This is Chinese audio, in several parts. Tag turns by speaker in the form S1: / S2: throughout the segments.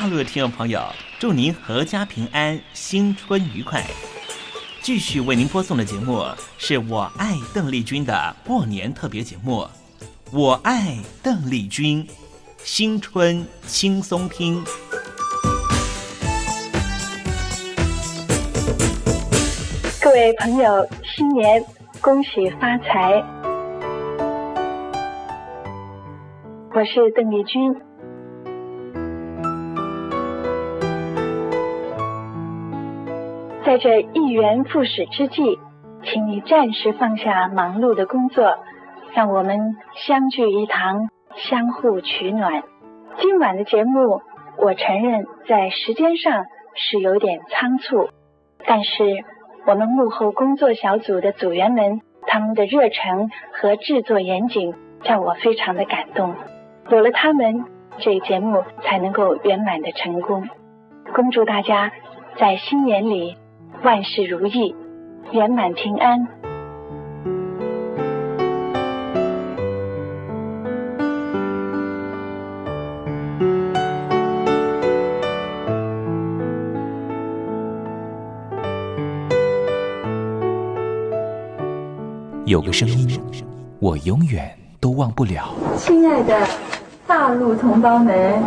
S1: 大陆的听众朋友，祝您阖家平安，新春愉快。继续为您播送的节目是我爱邓丽君的过年特别节目，《我爱邓丽君》，新春轻松听。
S2: 各位朋友，新年恭喜发财！我是邓丽君。在这一元复始之际，请你暂时放下忙碌的工作，让我们相聚一堂，相互取暖。今晚的节目，我承认在时间上是有点仓促，但是我们幕后工作小组的组员们，他们的热忱和制作严谨，让我非常的感动。有了他们，这节目才能够圆满的成功。恭祝大家在新年里。万事如意，圆满平安。
S3: 有个声音，我永远都忘不了。
S2: 亲爱的大陆同胞们，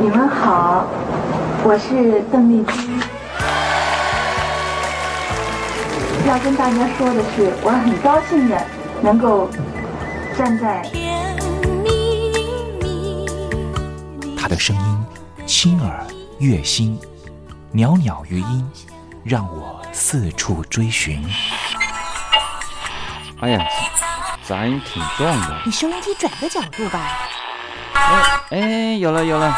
S2: 你们好，我是邓丽君。要跟大家说的是，我很高兴的能够站在。
S3: 他的声音轻耳悦心，袅袅余音，让我四处追寻。
S4: 哎呀，咱挺壮的。
S5: 你收音机转个角度吧。
S4: 哎哎，有了有了。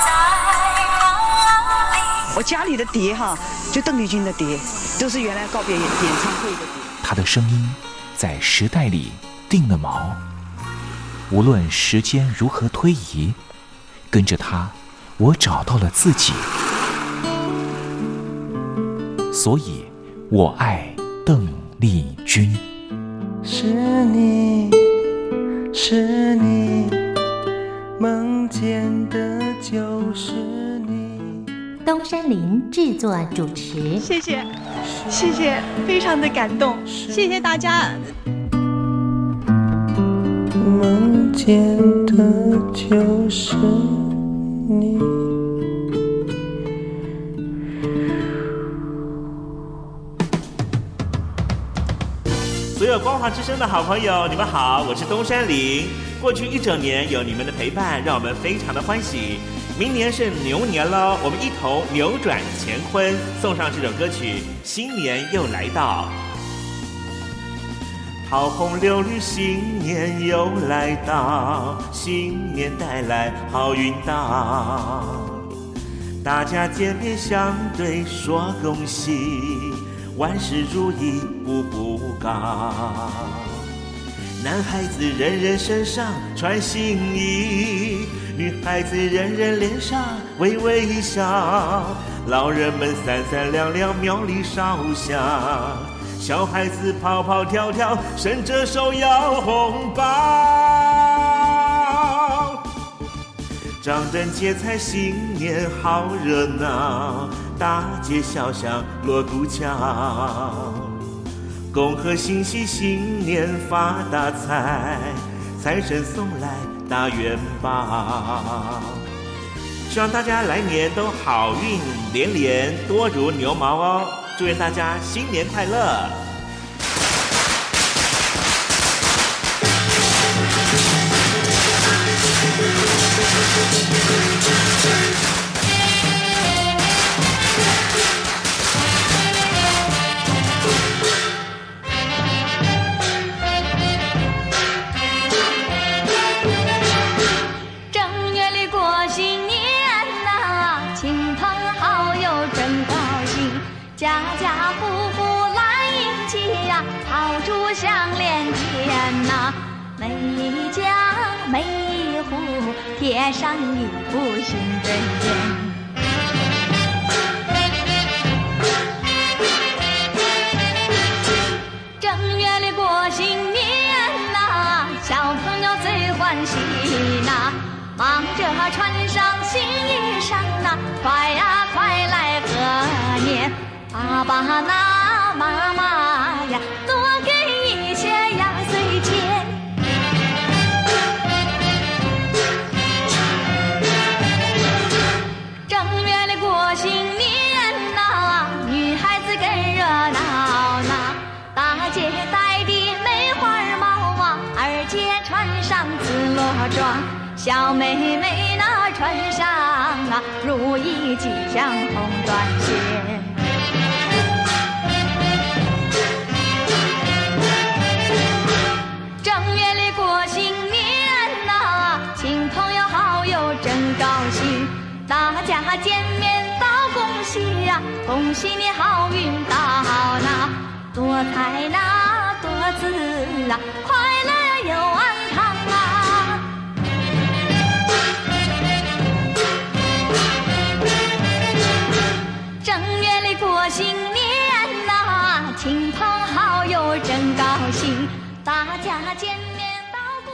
S6: 我家里的碟哈，就邓丽君的碟。都是原来告别演演唱会的。
S3: 他的声音在时代里定了锚，无论时间如何推移，跟着他，我找到了自己。所以，我爱邓丽君。
S7: 是你是你梦见的，就是。
S5: 东山林制作主持，
S8: 谢谢。谢谢，非常的感动，谢谢大家。
S7: 梦见的就是你。
S1: 所有光华之声的好朋友，你们好，我是东山林。过去一整年有你们的陪伴，让我们非常的欢喜。明年是牛年喽，我们一同扭转乾坤，送上这首歌曲《新年又来到》。桃红柳绿，新年又来到，新年带来好运到，大家见面相对说恭喜，万事如意步步高。男孩子人人身上穿新衣。女孩子人人脸上微微一笑，老人们三三两两庙里烧香，小孩子跑跑跳跳伸着手要红包。张灯结彩新年好热闹，大街小巷锣鼓敲，恭贺新禧新年发大财，财神送来。大元宝，希望大家来年都好运连连，多如牛毛哦！祝愿大家新年快乐！
S9: 那每家每户贴上一幅新春联。正月里过新年呐，小朋友最欢喜呐，忙着穿上新衣裳呐，快呀快来贺年，爸爸呐妈妈呀。小妹妹那穿上啊如意吉祥红缎鞋正月里过新年呐亲朋友好友真高兴。大家见面道恭喜呀恭喜你好运到那多财那多姿啊。大家见面，包括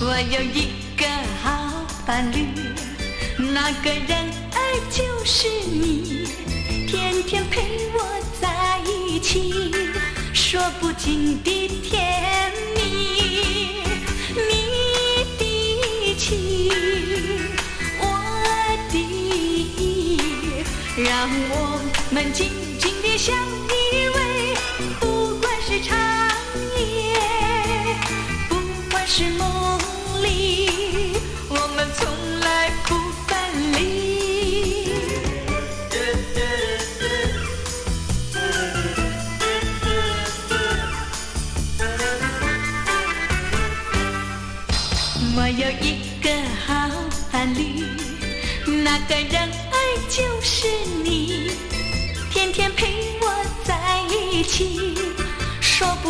S9: 我有一个好伴侣，那个人儿就是你，天天陪我在一起，说不尽的甜。让我们紧紧的相依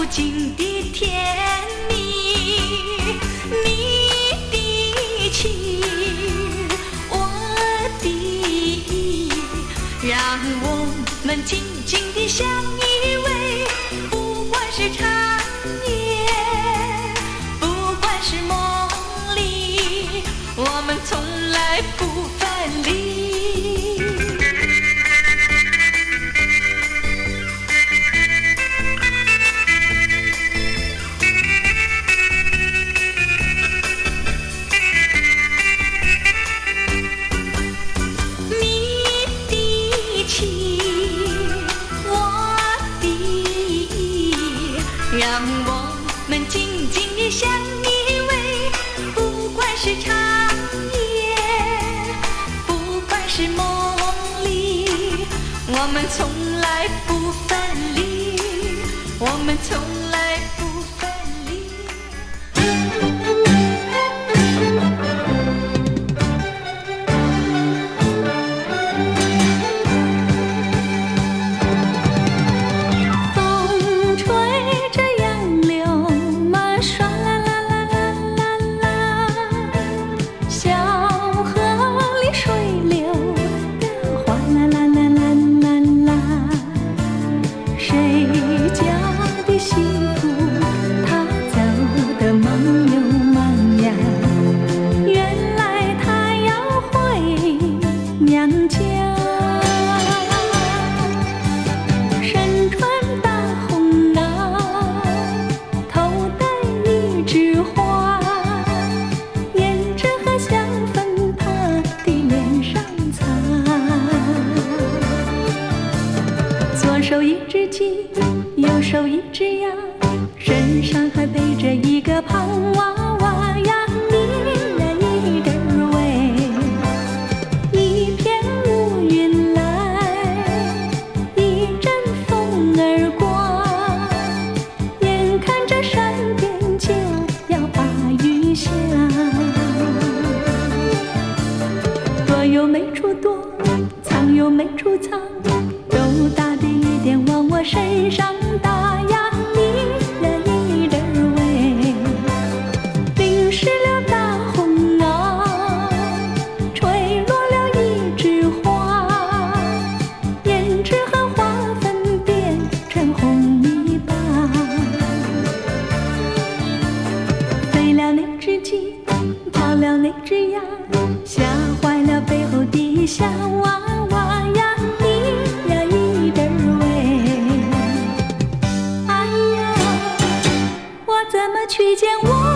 S9: 静的甜蜜你的情我的意让我们紧紧的相依偎不管是长夜去见我。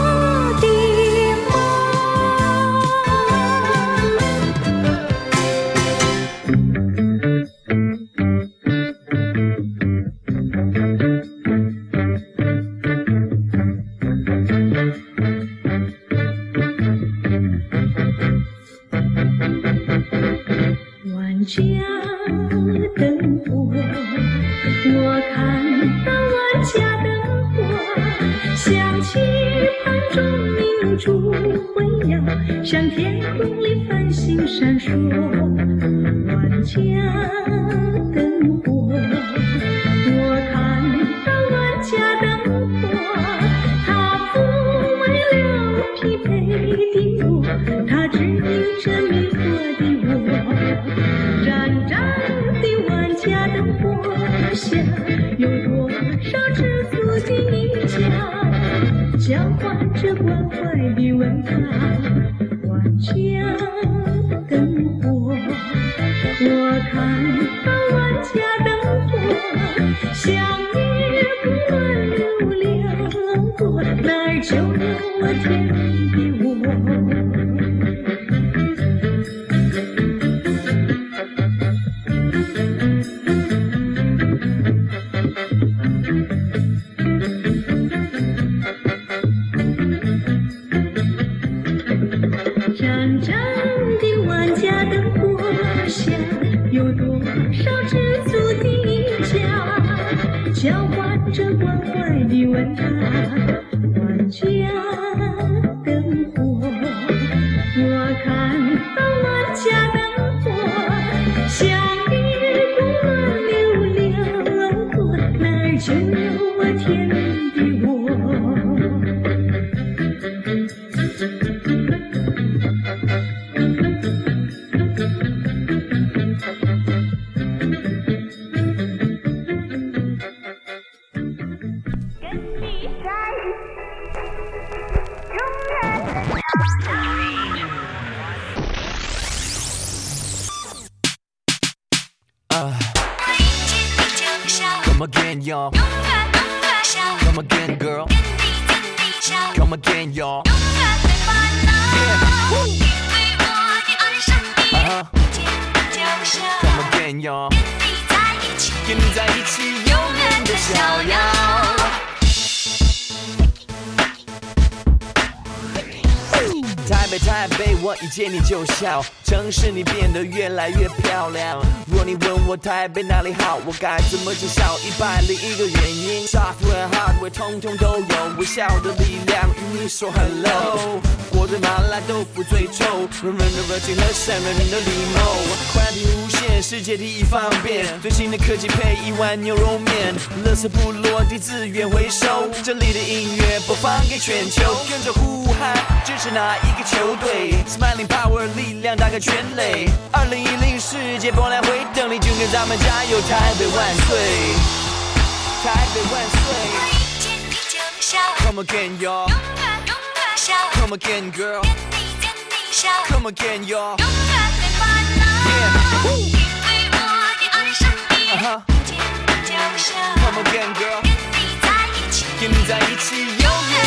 S9: 下，有多少知足的一家，交换着关怀的问他。哪
S10: 台北，我一见你就笑，城市你变得越来越漂亮。若你问我台北哪里好，我该怎么介绍？一百零一个原因，software hardware 通通都有，微笑的力量与你说 hello。我对麻辣豆腐最臭，人人的热情和善良人的礼貌，快递世界第一方便，最新的科技配一碗牛肉面，乐色部落地资源回收，这里的音乐播放给全球，跟着呼喊支持哪一个球队？Smiling Power 力量打开全垒，二零一零世界波澜会等你，就跟咱们加油，台北万岁，台北万岁。Come again, y'all. Come again, girl. Come again, y'all. 因为我的爱上你跟你在一起永远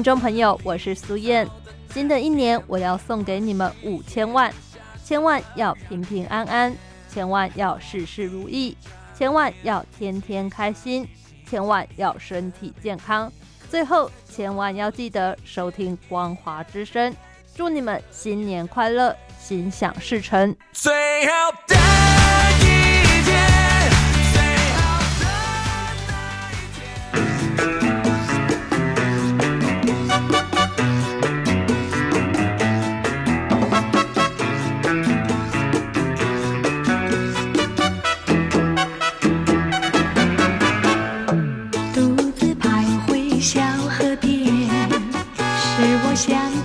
S11: 听众朋友，我是苏燕。新的一年，我要送给你们五千万，千万要平平安安，千万要事事如意，千万要天天开心，千万要身体健康。最后，千万要记得收听《光华之声》，祝你们新年快乐，心想事成。
S12: 最。
S9: Sean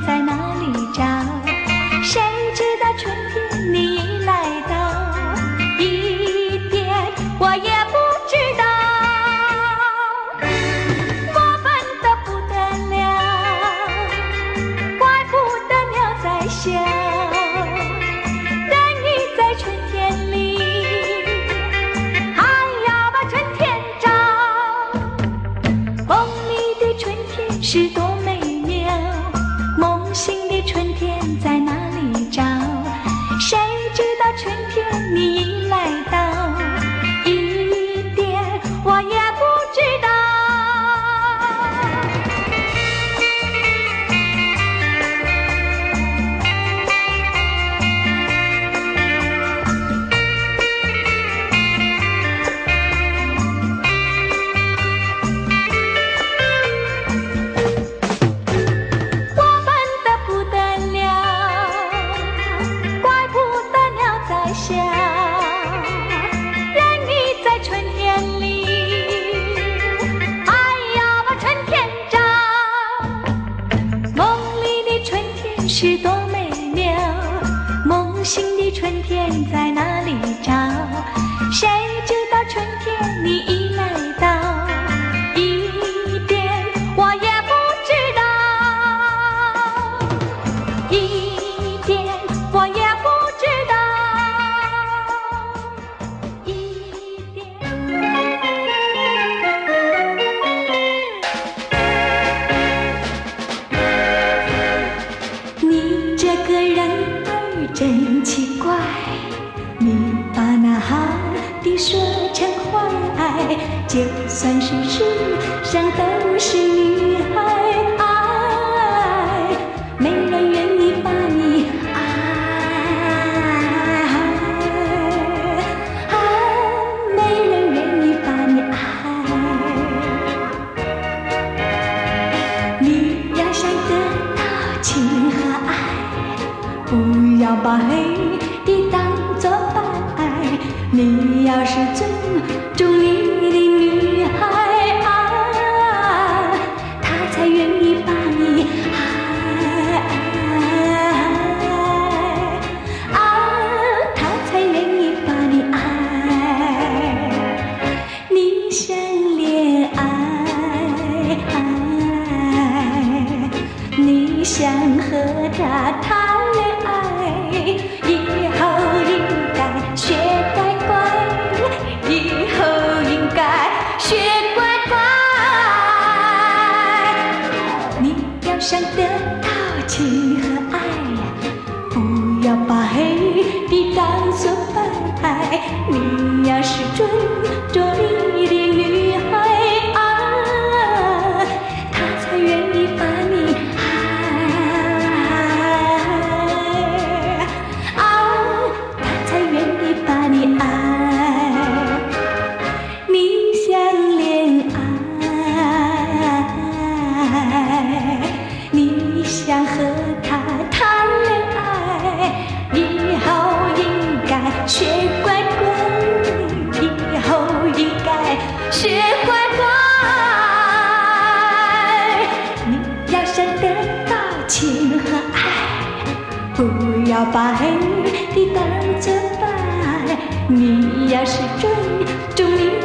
S9: 在哪里？的说成坏爱，就算是世上都是女孩，哎，没人愿意把你爱。没人愿意把你爱。你要想得到情和爱，不要把黑。不要把黑的当成白你要是追就明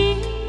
S9: You.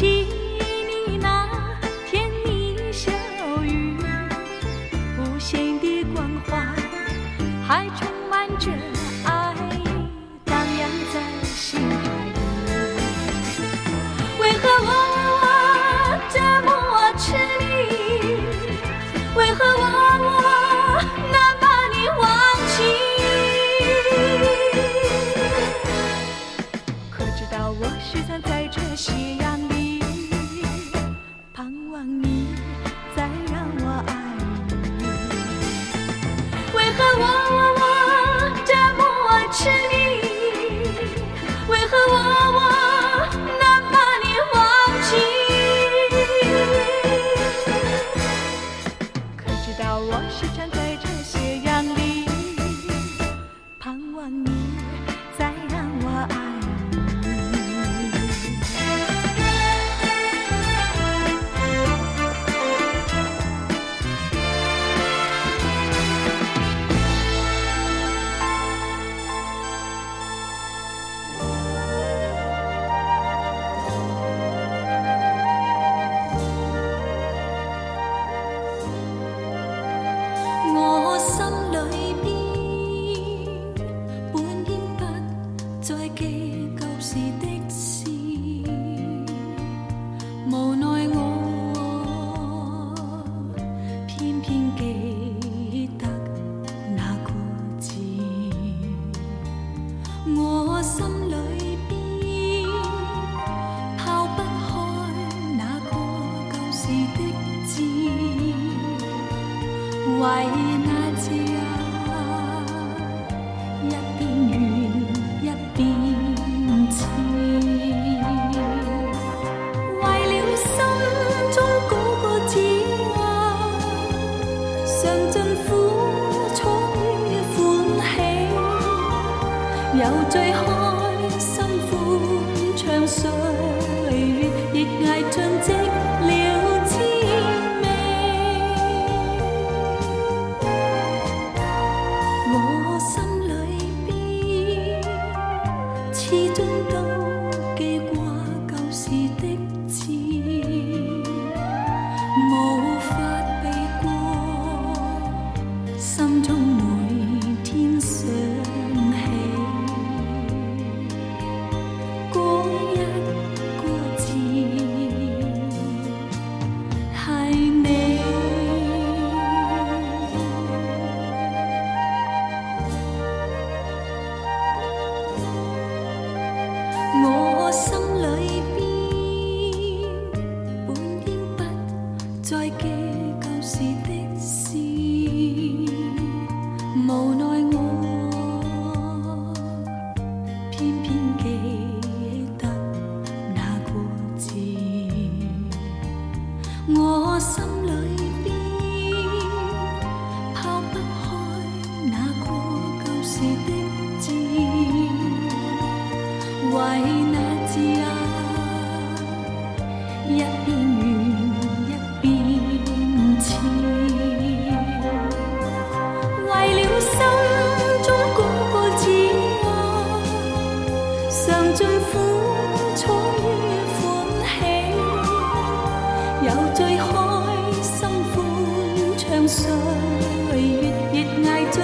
S9: खुशी 有最开心欢畅岁月月月艾尽